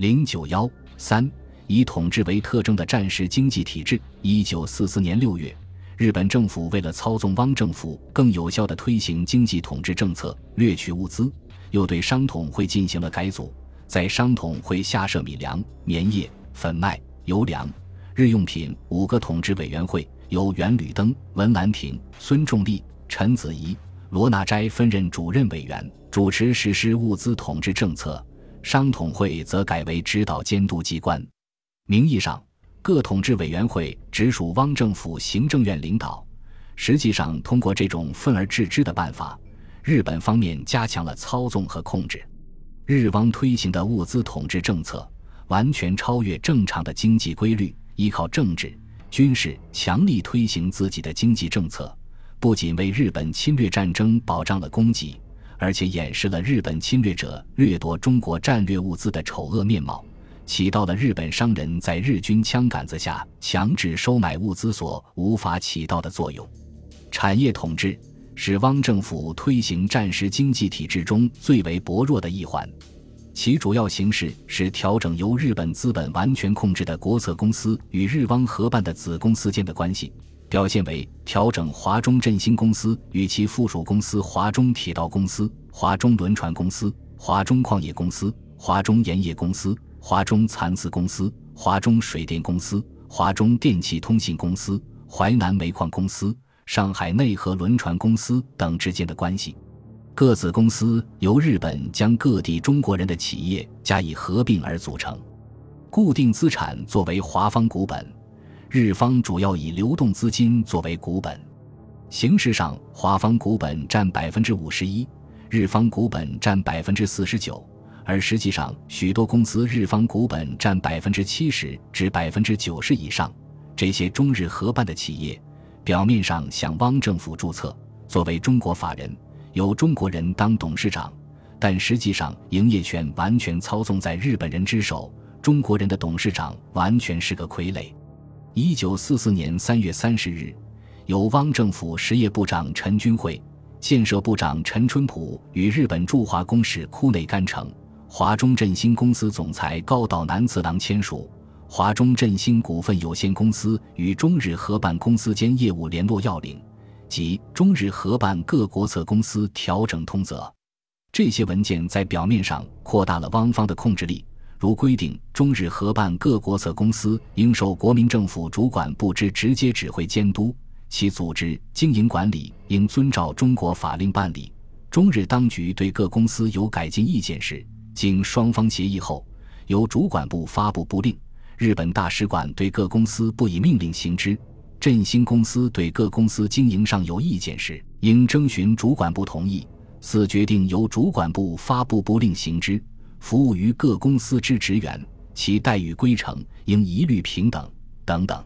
零九幺三以统治为特征的战时经济体制。一九四四年六月，日本政府为了操纵汪政府，更有效地推行经济统治政策，掠取物资，又对商统会进行了改组，在商统会下设米粮、棉叶、粉麦、油粮、日用品五个统治委员会，由袁吕登、文兰亭、孙仲立、陈子仪。罗纳斋分任主任委员，主持实施物资统治政策；商统会则改为指导监督机关。名义上，各统治委员会直属汪政府行政院领导；实际上，通过这种分而治之的办法，日本方面加强了操纵和控制。日汪推行的物资统治政策完全超越正常的经济规律，依靠政治、军事强力推行自己的经济政策。不仅为日本侵略战争保障了供给，而且掩饰了日本侵略者掠夺中国战略物资的丑恶面貌，起到了日本商人在日军枪杆子下强制收买物资所无法起到的作用。产业统治是汪政府推行战时经济体制中最为薄弱的一环，其主要形式是调整由日本资本完全控制的国策公司与日汪合办的子公司间的关系。表现为调整华中振兴公司与其附属公司华中铁道公司、华中轮船公司、华中矿业公司、华中盐业公司、华中蚕丝公司、华中水电公司、华中电气通信公司、淮南煤矿公司、上海内河轮船公司等之间的关系。各子公司由日本将各地中国人的企业加以合并而组成，固定资产作为华方股本。日方主要以流动资金作为股本，形式上华方股本占百分之五十一，日方股本占百分之四十九，而实际上许多公司日方股本占百分之七十至百分之九十以上。这些中日合办的企业，表面上向汪政府注册，作为中国法人，由中国人当董事长，但实际上营业权完全操纵在日本人之手，中国人的董事长完全是个傀儡。一九四四年三月三十日，由汪政府实业部长陈君会、建设部长陈春浦与日本驻华公使库内干成、华中振兴公司总裁高岛南次郎签署《华中振兴股份有限公司与中日合办公司间业务联络要领》及《中日合办各国策公司调整通则》。这些文件在表面上扩大了汪方的控制力。如规定，中日合办各国策公司应受国民政府主管部之直接指挥监督，其组织经营管理应遵照中国法令办理。中日当局对各公司有改进意见时，经双方协议后，由主管部发布布令。日本大使馆对各公司不以命令行之。振兴公司对各公司经营上有意见时，应征询主管部同意。此决定由主管部发布布令行之。服务于各公司之职员，其待遇规程应一律平等等等。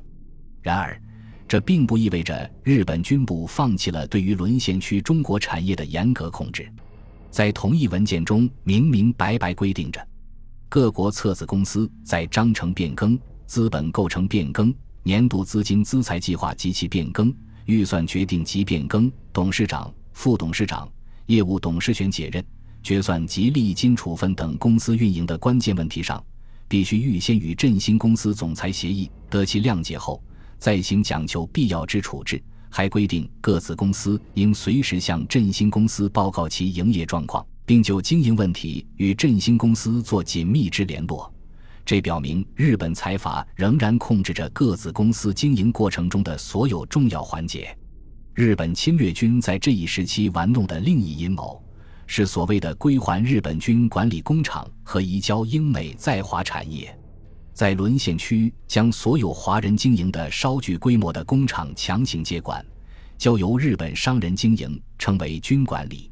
然而，这并不意味着日本军部放弃了对于沦陷区中国产业的严格控制。在同一文件中明明白白规定着，各国册子公司在章程变更、资本构成变更、年度资金资财计划及其变更、预算决定及变更、董事长、副董事长、业务董事权解任。决算及利金处分等公司运营的关键问题上，必须预先与振兴公司总裁协议，得其谅解后，再行讲求必要之处置。还规定各子公司应随时向振兴公司报告其营业状况，并就经营问题与振兴公司做紧密之联络。这表明日本财阀仍然控制着各子公司经营过程中的所有重要环节。日本侵略军在这一时期玩弄的另一阴谋。是所谓的归还日本军管理工厂和移交英美在华产业，在沦陷区将所有华人经营的稍具规模的工厂强行接管，交由日本商人经营，称为军管理。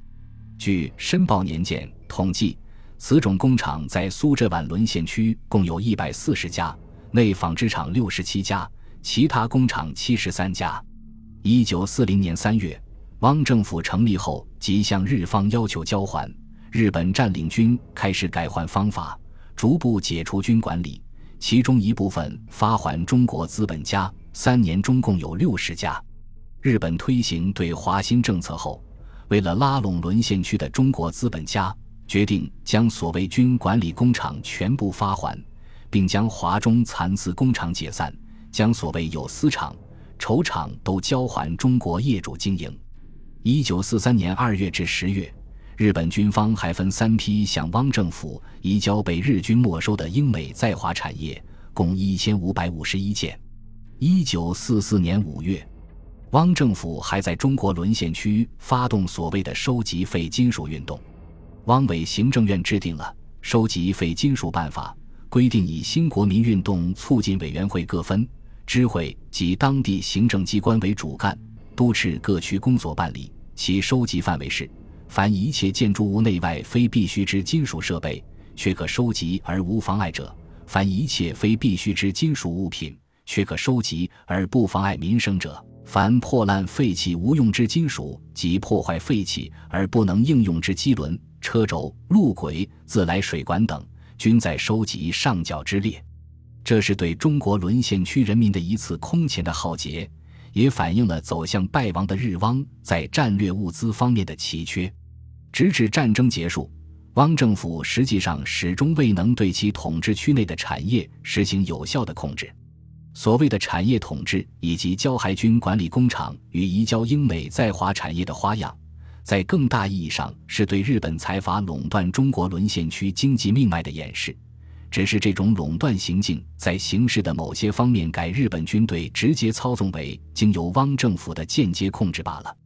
据《申报年鉴》统计，此种工厂在苏浙皖沦陷区共有一百四十家，内纺织厂六十七家，其他工厂七十三家。一九四零年三月。汪政府成立后，即向日方要求交还。日本占领军开始改换方法，逐步解除军管理，其中一部分发还中国资本家。三年中共有六十家。日本推行对华新政策后，为了拉拢沦陷区的中国资本家，决定将所谓军管理工厂全部发还，并将华中蚕丝工厂解散，将所谓有丝厂、绸厂都交还中国业主经营。一九四三年二月至十月，日本军方还分三批向汪政府移交被日军没收的英美在华产业，共一千五百五十一件。一九四四年五月，汪政府还在中国沦陷区发动所谓的收集废金属运动。汪伪行政院制定了《收集废金属办法》，规定以新国民运动促进委员会各分支会及当地行政机关为主干。督斥各区公所办理，其收集范围是：凡一切建筑物内外非必须之金属设备，却可收集而无妨碍者；凡一切非必须之金属物品，却可收集而不妨碍民生者；凡破烂废弃无用之金属及破坏废弃而不能应用之机轮、车轴、路轨、自来水管等，均在收集上缴之列。这是对中国沦陷区人民的一次空前的浩劫。也反映了走向败亡的日汪在战略物资方面的奇缺。直至战争结束，汪政府实际上始终未能对其统治区内的产业实行有效的控制。所谓的产业统治以及交海军管理工厂与移交英美在华产业的花样，在更大意义上是对日本财阀垄断中国沦陷区经济命脉的掩饰。只是这种垄断行径在形势的某些方面改日本军队直接操纵为经由汪政府的间接控制罢了。